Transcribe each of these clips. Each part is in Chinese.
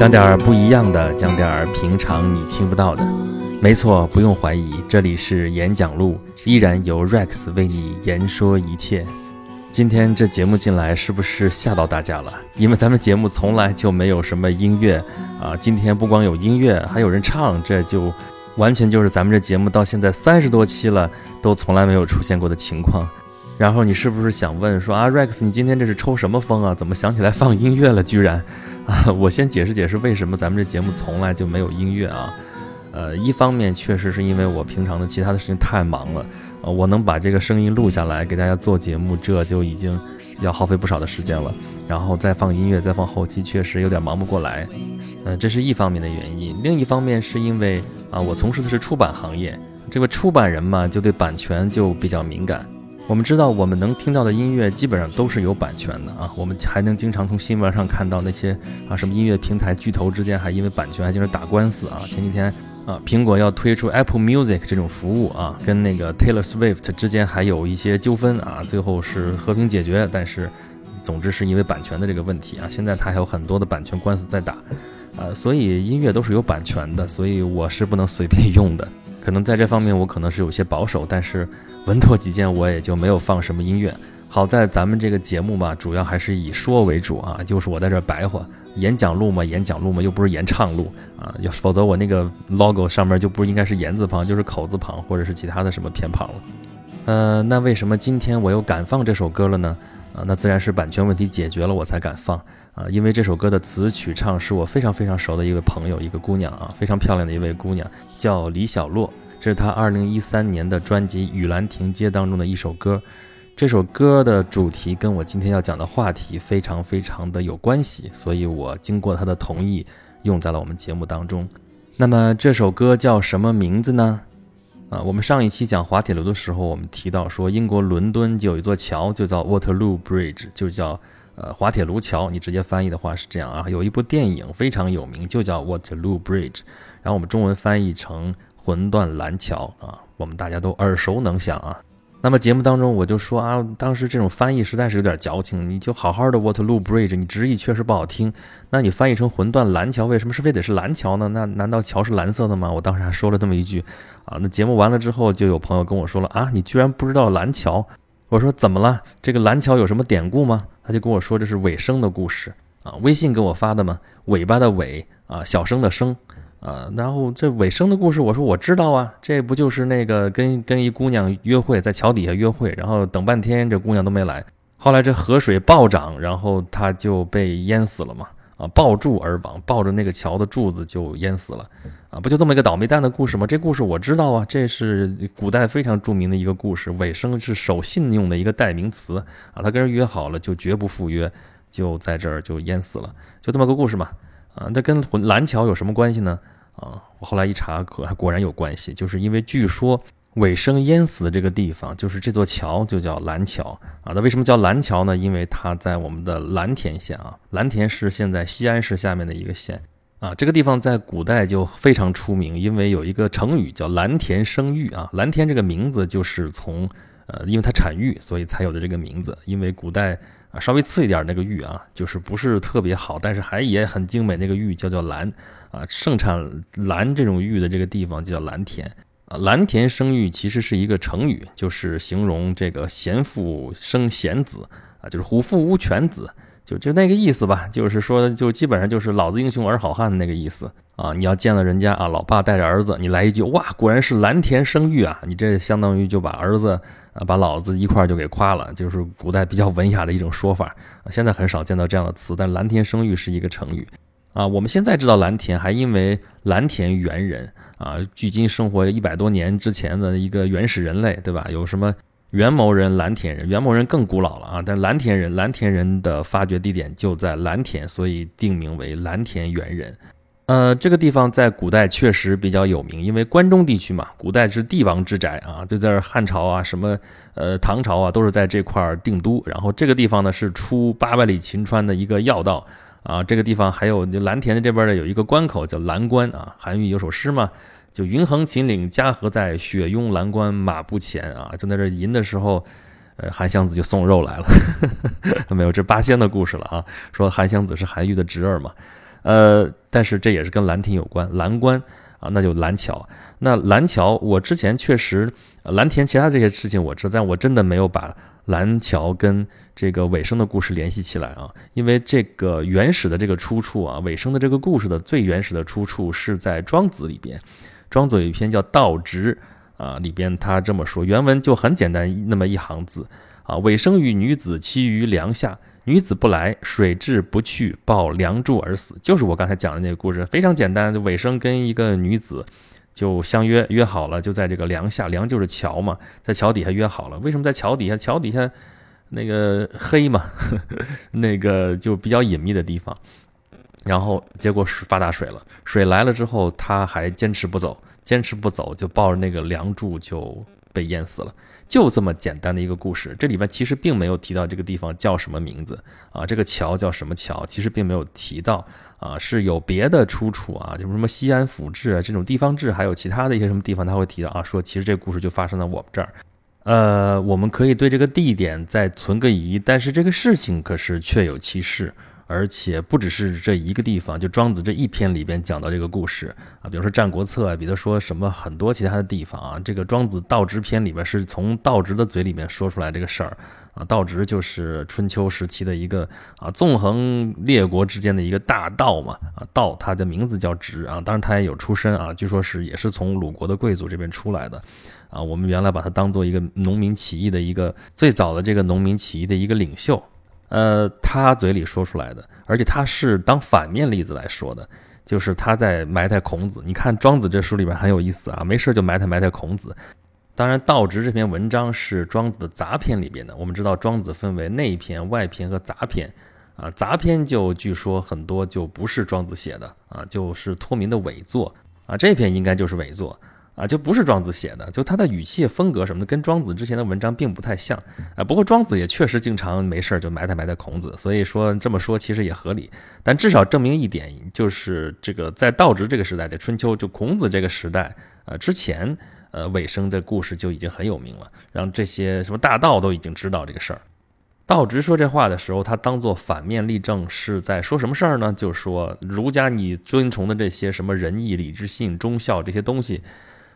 讲点儿不一样的，讲点儿平常你听不到的。没错，不用怀疑，这里是演讲录，依然由 Rex 为你言说一切。今天这节目进来是不是吓到大家了？因为咱们节目从来就没有什么音乐啊，今天不光有音乐，还有人唱，这就完全就是咱们这节目到现在三十多期了，都从来没有出现过的情况。然后你是不是想问说啊，Rex，你今天这是抽什么风啊？怎么想起来放音乐了？居然啊！我先解释解释为什么咱们这节目从来就没有音乐啊。呃，一方面确实是因为我平常的其他的事情太忙了，呃，我能把这个声音录下来给大家做节目，这就已经要耗费不少的时间了。然后再放音乐，再放后期，确实有点忙不过来。呃，这是一方面的原因。另一方面是因为啊，我从事的是出版行业，这个出版人嘛，就对版权就比较敏感。我们知道，我们能听到的音乐基本上都是有版权的啊。我们还能经常从新闻上看到那些啊，什么音乐平台巨头之间还因为版权还经常打官司啊。前几天啊，苹果要推出 Apple Music 这种服务啊，跟那个 Taylor Swift 之间还有一些纠纷啊，最后是和平解决，但是总之是因为版权的这个问题啊。现在它还有很多的版权官司在打，啊，所以音乐都是有版权的，所以我是不能随便用的。可能在这方面我可能是有些保守，但是稳妥起见，我也就没有放什么音乐。好在咱们这个节目嘛，主要还是以说为主啊，就是我在这白话演讲录嘛，演讲录嘛，又不是演唱录啊，否则我那个 logo 上面就不应该是言字旁，就是口字旁，或者是其他的什么偏旁了。呃，那为什么今天我又敢放这首歌了呢？啊，那自然是版权问题解决了，我才敢放啊，因为这首歌的词曲唱是我非常非常熟的一位朋友，一个姑娘啊，非常漂亮的一位姑娘，叫李小洛，这是她二零一三年的专辑《雨兰亭街》当中的一首歌。这首歌的主题跟我今天要讲的话题非常非常的有关系，所以我经过她的同意，用在了我们节目当中。那么这首歌叫什么名字呢？啊，我们上一期讲滑铁卢的时候，我们提到说，英国伦敦就有一座桥，就叫 Waterloo Bridge，就叫呃滑铁卢桥。你直接翻译的话是这样啊。有一部电影非常有名，就叫 Waterloo Bridge，然后我们中文翻译成魂断蓝桥啊，我们大家都耳熟能详啊。那么节目当中我就说啊，当时这种翻译实在是有点矫情。你就好好的 Waterloo Bridge，你直译确实不好听。那你翻译成魂断蓝桥，为什么是非得是蓝桥呢？那难道桥是蓝色的吗？我当时还说了这么一句啊。那节目完了之后，就有朋友跟我说了啊，你居然不知道蓝桥？我说怎么了？这个蓝桥有什么典故吗？他就跟我说这是尾声的故事啊，微信给我发的嘛，尾巴的尾啊，小声的声。啊，然后这尾声的故事，我说我知道啊，这不就是那个跟跟一姑娘约会，在桥底下约会，然后等半天这姑娘都没来，后来这河水暴涨，然后他就被淹死了嘛，啊，抱柱而亡，抱着那个桥的柱子就淹死了，啊，不就这么一个倒霉蛋的故事吗？这故事我知道啊，这是古代非常著名的一个故事，尾声是守信用的一个代名词啊，他跟人约好了就绝不赴约，就在这儿就淹死了，就这么个故事嘛。啊，那跟蓝桥有什么关系呢？啊，我后来一查，可果然有关系，就是因为据说尾生淹死的这个地方，就是这座桥就叫蓝桥啊。那为什么叫蓝桥呢？因为它在我们的蓝田县啊，蓝田是现在西安市下面的一个县啊。这个地方在古代就非常出名，因为有一个成语叫蓝田生玉啊。蓝田这个名字就是从呃，因为它产玉，所以才有的这个名字。因为古代。啊，稍微次一点那个玉啊，就是不是特别好，但是还也很精美。那个玉叫做蓝啊，盛产蓝这种玉的这个地方就叫蓝田。蓝田生玉其实是一个成语，就是形容这个贤妇生贤子啊，就是虎父无犬子，就就那个意思吧。就是说，就基本上就是老子英雄儿好汉的那个意思啊。你要见了人家啊，老爸带着儿子，你来一句哇，果然是蓝田生玉啊，你这相当于就把儿子。啊，把老子一块儿就给夸了，就是古代比较文雅的一种说法。现在很少见到这样的词，但蓝田生育是一个成语啊。我们现在知道蓝田，还因为蓝田猿人啊，距今生活一百多年之前的一个原始人类，对吧？有什么元谋人、蓝田人，元谋人更古老了啊。但蓝田人，蓝田人的发掘地点就在蓝田，所以定名为蓝田猿人。呃，这个地方在古代确实比较有名，因为关中地区嘛，古代是帝王之宅啊，就在汉朝啊，什么呃唐朝啊，都是在这块儿定都。然后这个地方呢是出八百里秦川的一个要道啊，这个地方还有蓝田这边的有一个关口叫蓝关啊，韩愈有首诗嘛，就云横秦岭家何在，雪拥蓝关马不前啊，就在这吟的时候，呃，韩湘子就送肉来了，没有这八仙的故事了啊，说韩湘子是韩愈的侄儿嘛。呃，但是这也是跟兰亭有关，蓝关啊，那就蓝桥。那蓝桥，我之前确实蓝田其他这些事情我知道，但我真的没有把蓝桥跟这个尾声的故事联系起来啊。因为这个原始的这个出处啊，尾声的这个故事的最原始的出处是在庄子里边。庄子有一篇叫《道直》啊，里边他这么说，原文就很简单，那么一行字啊，尾生与女子栖于梁下。女子不来，水至不去，抱梁柱而死。就是我刚才讲的那个故事，非常简单。尾生跟一个女子就相约约好了，就在这个梁下，梁就是桥嘛，在桥底下约好了。为什么在桥底下？桥底下那个黑嘛，那个就比较隐秘的地方。然后结果水发大水了，水来了之后，他还坚持不走，坚持不走，就抱着那个梁柱就。被淹死了，就这么简单的一个故事。这里边其实并没有提到这个地方叫什么名字啊，这个桥叫什么桥，其实并没有提到啊，是有别的出处啊，就是什么西安府志啊这种地方志，还有其他的一些什么地方他会提到啊，说其实这个故事就发生在我们这儿。呃，我们可以对这个地点再存个疑，但是这个事情可是确有其事。而且不只是这一个地方，就庄子这一篇里边讲到这个故事啊，比如说《战国策》啊，比如说什么很多其他的地方啊，这个庄子道直篇里边是从道直的嘴里面说出来这个事儿啊，道直就是春秋时期的一个啊纵横列国之间的一个大道嘛啊，道他的名字叫直啊，当然他也有出身啊，据说是也是从鲁国的贵族这边出来的啊，我们原来把他当做一个农民起义的一个最早的这个农民起义的一个领袖。呃，他嘴里说出来的，而且他是当反面例子来说的，就是他在埋汰孔子。你看庄子这书里边很有意思啊，没事就埋汰埋汰孔子。当然，道直这篇文章是庄子的杂篇里边的。我们知道庄子分为内篇、外篇和杂篇啊，杂篇就据说很多就不是庄子写的啊，就是托名的伪作啊，这篇应该就是伪作。啊，就不是庄子写的，就他的语气风格什么的，跟庄子之前的文章并不太像啊。不过庄子也确实经常没事就埋汰埋汰孔子，所以说这么说其实也合理。但至少证明一点，就是这个在道直这个时代，在春秋就孔子这个时代呃之前，呃尾声的故事就已经很有名了，让这些什么大道都已经知道这个事儿。道直说这话的时候，他当做反面例证是在说什么事儿呢？就是说儒家你尊崇的这些什么仁义礼智信忠孝这些东西。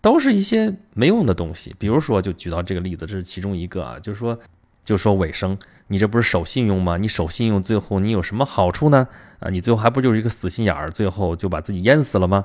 都是一些没用的东西，比如说，就举到这个例子，这是其中一个啊，就是说，就说尾声，你这不是守信用吗？你守信用，最后你有什么好处呢？啊，你最后还不就是一个死心眼儿，最后就把自己淹死了吗？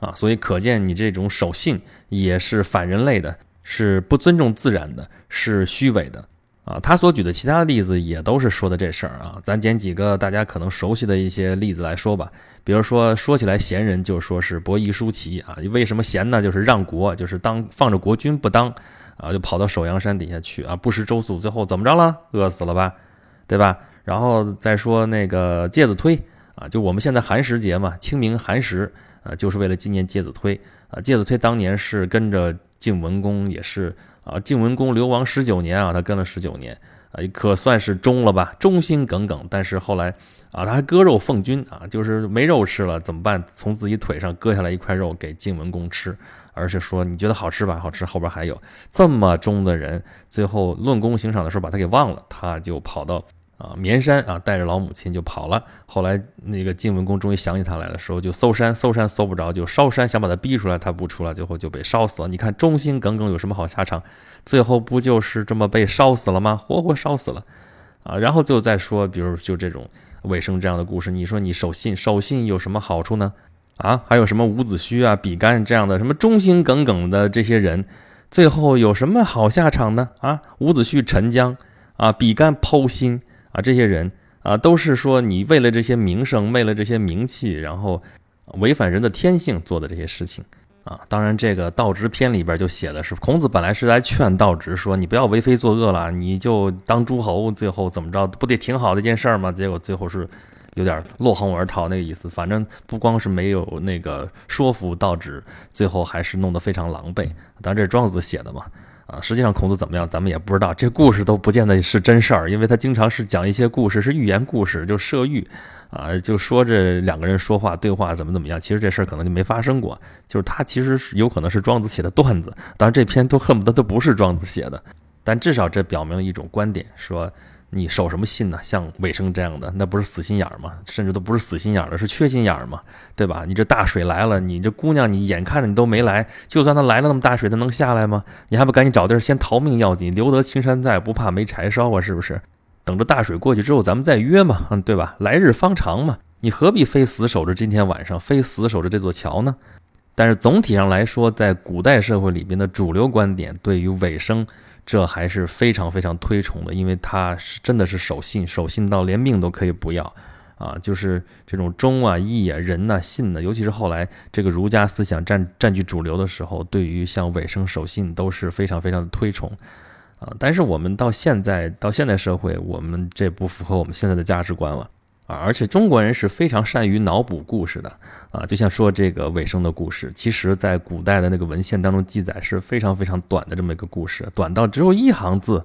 啊，所以可见你这种守信也是反人类的，是不尊重自然的，是虚伪的。啊，他所举的其他的例子也都是说的这事儿啊。咱捡几个大家可能熟悉的一些例子来说吧。比如说，说起来贤人就说是伯夷叔齐啊。为什么贤呢？就是让国，就是当放着国君不当啊，就跑到首阳山底下去啊，不食周粟，最后怎么着了？饿死了吧，对吧？然后再说那个介子推啊，就我们现在寒食节嘛，清明寒食啊，就是为了纪念介子推啊。介子推当年是跟着晋文公，也是。啊，晋文公流亡十九年啊，他跟了十九年啊，可算是忠了吧，忠心耿耿。但是后来啊，他还割肉奉君啊，就是没肉吃了怎么办？从自己腿上割下来一块肉给晋文公吃，而是说你觉得好吃吧？好吃，后边还有这么忠的人，最后论功行赏的时候把他给忘了，他就跑到。啊，绵山啊，带着老母亲就跑了。后来那个晋文公终于想起他来的时候，就搜山，搜山搜不着，就烧山，想把他逼出来，他不出来，最后就被烧死了。你看忠心耿耿有什么好下场？最后不就是这么被烧死了吗？活活烧死了啊！然后就再说，比如就这种尾生这样的故事，你说你守信，守信有什么好处呢？啊，还有什么伍子胥啊、比干这样的什么忠心耿耿的这些人，最后有什么好下场呢？啊，伍子胥沉江啊，比干剖心。啊，这些人啊，都是说你为了这些名声，为了这些名气，然后违反人的天性做的这些事情啊。当然，这个道直篇里边就写的是，孔子本来是来劝道直说，你不要为非作恶了，你就当诸侯，最后怎么着，不得挺好的一件事儿吗？结果最后是有点落荒而逃那个意思。反正不光是没有那个说服道直，最后还是弄得非常狼狈。当然这是庄子写的嘛，啊，实际上孔子怎么样，咱们也不知道。这故事都不见得是真事儿，因为他经常是讲一些故事，是寓言故事，就设喻。啊，就说这两个人说话对话怎么怎么样，其实这事儿可能就没发生过。就是他其实是有可能是庄子写的段子，当然这篇都恨不得都不是庄子写的，但至少这表明了一种观点：说你守什么信呢？像尾生这样的，那不是死心眼儿吗？甚至都不是死心眼儿了，是缺心眼儿嘛，对吧？你这大水来了，你这姑娘你眼看着你都没来，就算他来了那么大水，他能下来吗？你还不赶紧找地儿先逃命要紧，留得青山在，不怕没柴烧啊，是不是？等着大水过去之后，咱们再约嘛，嗯，对吧？来日方长嘛，你何必非死守着今天晚上，非死守着这座桥呢？但是总体上来说，在古代社会里边的主流观点，对于尾生，这还是非常非常推崇的，因为他是真的是守信，守信到连命都可以不要啊！就是这种忠啊、义啊、仁呐、信呢，尤其是后来这个儒家思想占占据主流的时候，对于像尾生守信都是非常非常的推崇。啊！但是我们到现在到现代社会，我们这不符合我们现在的价值观了啊！而且中国人是非常善于脑补故事的啊！就像说这个尾生的故事，其实在古代的那个文献当中记载是非常非常短的这么一个故事，短到只有一行字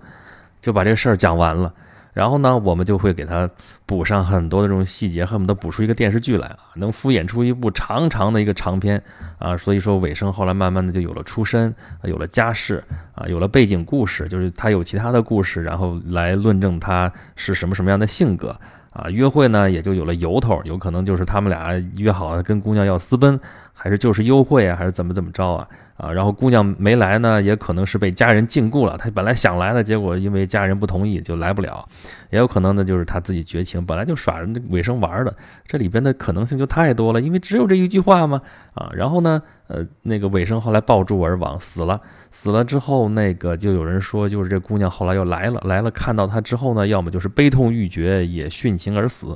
就把这个事儿讲完了。然后呢，我们就会给他补上很多的这种细节，恨不得补出一个电视剧来啊，能敷衍出一部长长的一个长篇啊。所以说，尾生后来慢慢的就有了出身，有了家世啊，有了背景故事，就是他有其他的故事，然后来论证他是什么什么样的性格啊。约会呢，也就有了由头，有可能就是他们俩约好了跟姑娘要私奔，还是就是幽会啊，还是怎么怎么着啊。啊，然后姑娘没来呢，也可能是被家人禁锢了。她本来想来的，结果因为家人不同意，就来不了。也有可能呢，就是她自己绝情，本来就耍着尾生玩的。这里边的可能性就太多了，因为只有这一句话嘛。啊，然后呢，呃，那个尾生后来抱柱而亡，死了。死了之后，那个就有人说，就是这姑娘后来又来了，来了看到他之后呢，要么就是悲痛欲绝，也殉情而死。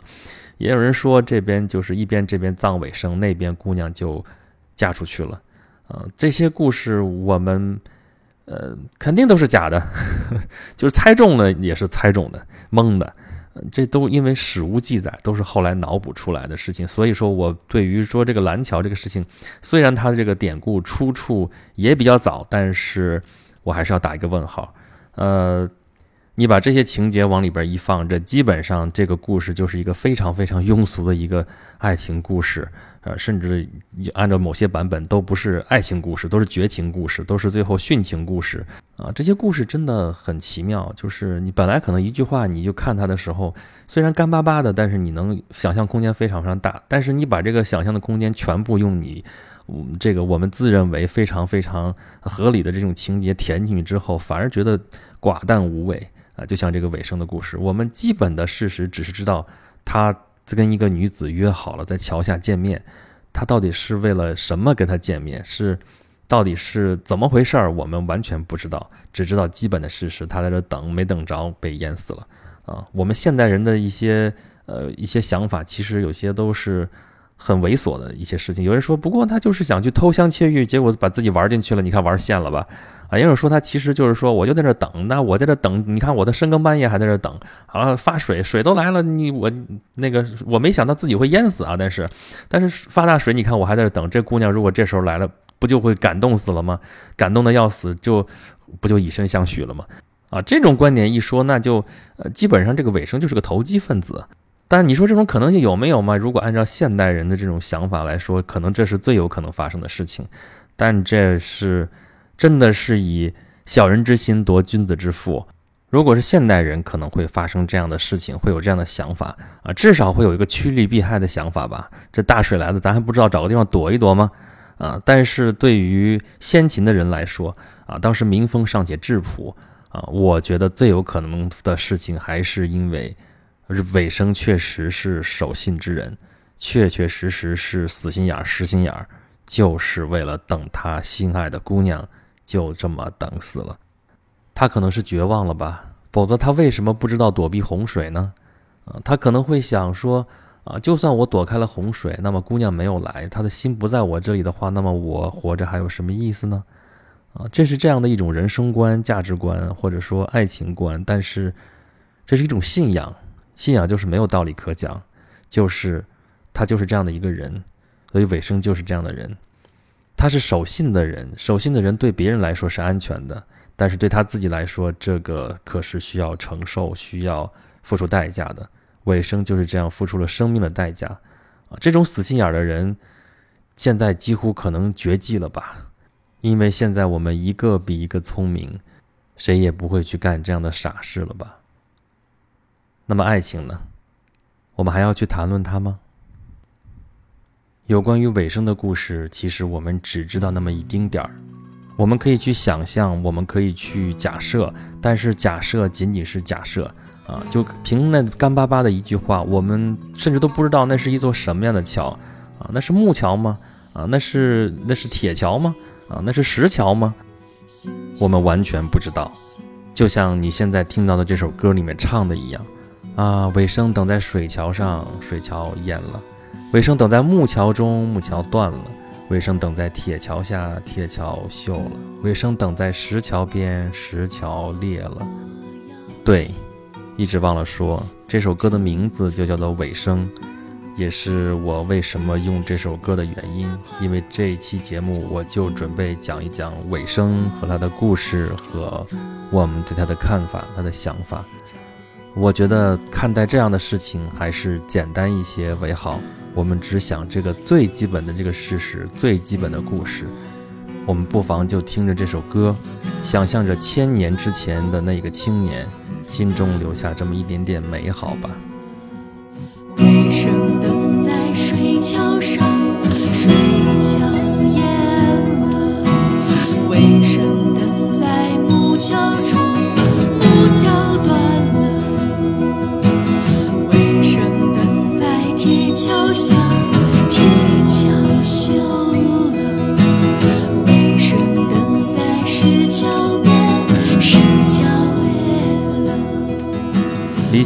也有人说，这边就是一边这边葬尾生，那边姑娘就嫁出去了。啊，这些故事我们，呃，肯定都是假的，就是猜中了也是猜中的，蒙的，这都因为史无记载，都是后来脑补出来的事情。所以说我对于说这个蓝桥这个事情，虽然它的这个典故出处也比较早，但是我还是要打一个问号。呃，你把这些情节往里边一放，这基本上这个故事就是一个非常非常庸俗的一个爱情故事。呃，甚至按照某些版本都不是爱情故事，都是绝情故事，都是最后殉情故事啊！这些故事真的很奇妙，就是你本来可能一句话你就看它的时候，虽然干巴巴的，但是你能想象空间非常非常大。但是你把这个想象的空间全部用你，这个我们自认为非常非常合理的这种情节填进去之后，反而觉得寡淡无味啊！就像这个尾声的故事，我们基本的事实只是知道他。跟一个女子约好了在桥下见面，他到底是为了什么跟她见面？是到底是怎么回事儿？我们完全不知道，只知道基本的事实，他在这等没等着被淹死了啊！我们现代人的一些呃一些想法，其实有些都是很猥琐的一些事情。有人说，不过他就是想去偷香窃玉，结果把自己玩进去了，你看玩线了吧？啊，也有说他其实就是说，我就在这等，那我在这等，你看我的深更半夜还在这等，好了发水，水都来了，你我那个我没想到自己会淹死啊，但是但是发大水，你看我还在这等，这姑娘如果这时候来了，不就会感动死了吗？感动的要死，就不就以身相许了吗？啊，这种观点一说，那就呃基本上这个尾生就是个投机分子。但你说这种可能性有没有吗？如果按照现代人的这种想法来说，可能这是最有可能发生的事情，但这是。真的是以小人之心夺君子之腹。如果是现代人，可能会发生这样的事情，会有这样的想法啊，至少会有一个趋利避害的想法吧。这大水来了，咱还不知道找个地方躲一躲吗？啊，但是对于先秦的人来说啊，当时民风尚且质朴啊，我觉得最有可能的事情还是因为尾生确实是守信之人，确确实实是死心眼儿、实心眼儿，就是为了等他心爱的姑娘。就这么等死了，他可能是绝望了吧？否则他为什么不知道躲避洪水呢？啊，他可能会想说，啊，就算我躲开了洪水，那么姑娘没有来，他的心不在我这里的话，那么我活着还有什么意思呢？啊，这是这样的一种人生观、价值观，或者说爱情观，但是这是一种信仰，信仰就是没有道理可讲，就是他就是这样的一个人，所以尾生就是这样的人。他是守信的人，守信的人对别人来说是安全的，但是对他自己来说，这个可是需要承受、需要付出代价的。尾声就是这样付出了生命的代价啊！这种死心眼的人，现在几乎可能绝迹了吧？因为现在我们一个比一个聪明，谁也不会去干这样的傻事了吧？那么爱情呢？我们还要去谈论它吗？有关于尾声的故事，其实我们只知道那么一丁点儿。我们可以去想象，我们可以去假设，但是假设仅仅是假设啊！就凭那干巴巴的一句话，我们甚至都不知道那是一座什么样的桥啊？那是木桥吗？啊，那是那是铁桥吗？啊，那是石桥吗？我们完全不知道。就像你现在听到的这首歌里面唱的一样啊，尾声等在水桥上，水桥淹了。尾声等在木桥中，木桥断了；尾声等在铁桥下，铁桥锈了；尾声等在石桥边，石桥裂了。对，一直忘了说，这首歌的名字就叫做《尾声》，也是我为什么用这首歌的原因。因为这一期节目，我就准备讲一讲尾声和他的故事，和我们对他的看法、他的想法。我觉得看待这样的事情，还是简单一些为好。我们只想这个最基本的这个事实，最基本的故事，我们不妨就听着这首歌，想象着千年之前的那个青年，心中留下这么一点点美好吧。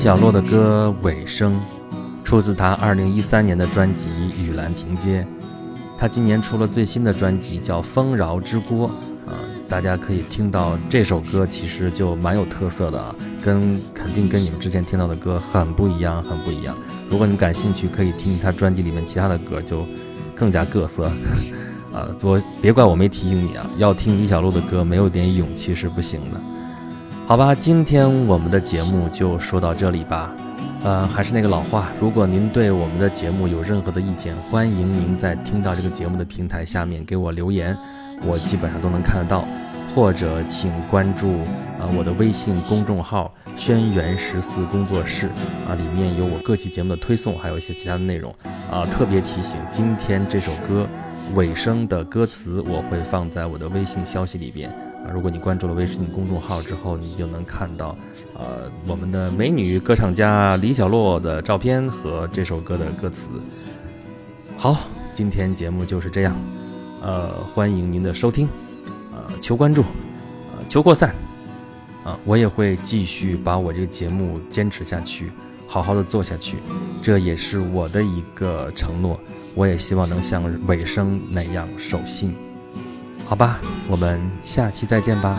李小洛的歌《尾声》出自他2013年的专辑《雨兰亭街》，他今年出了最新的专辑叫《丰饶之锅》啊，大家可以听到这首歌其实就蛮有特色的啊，跟肯定跟你们之前听到的歌很不一样，很不一样。如果你感兴趣，可以听他专辑里面其他的歌，就更加各色。啊，我别怪我没提醒你啊，要听李小璐的歌，没有点勇气是不行的。好吧，今天我们的节目就说到这里吧。呃，还是那个老话，如果您对我们的节目有任何的意见，欢迎您在听到这个节目的平台下面给我留言，我基本上都能看得到。或者请关注啊我的微信公众号“轩辕十四工作室”啊，里面有我各期节目的推送，还有一些其他的内容啊。特别提醒，今天这首歌尾声的歌词我会放在我的微信消息里边啊。如果你关注了微信公众号之后，你就能看到呃我们的美女歌唱家李小洛的照片和这首歌的歌词。好，今天节目就是这样，呃，欢迎您的收听。呃求关注，呃，求扩散，啊，我也会继续把我这个节目坚持下去，好好的做下去，这也是我的一个承诺。我也希望能像尾声那样守信，好吧，我们下期再见吧。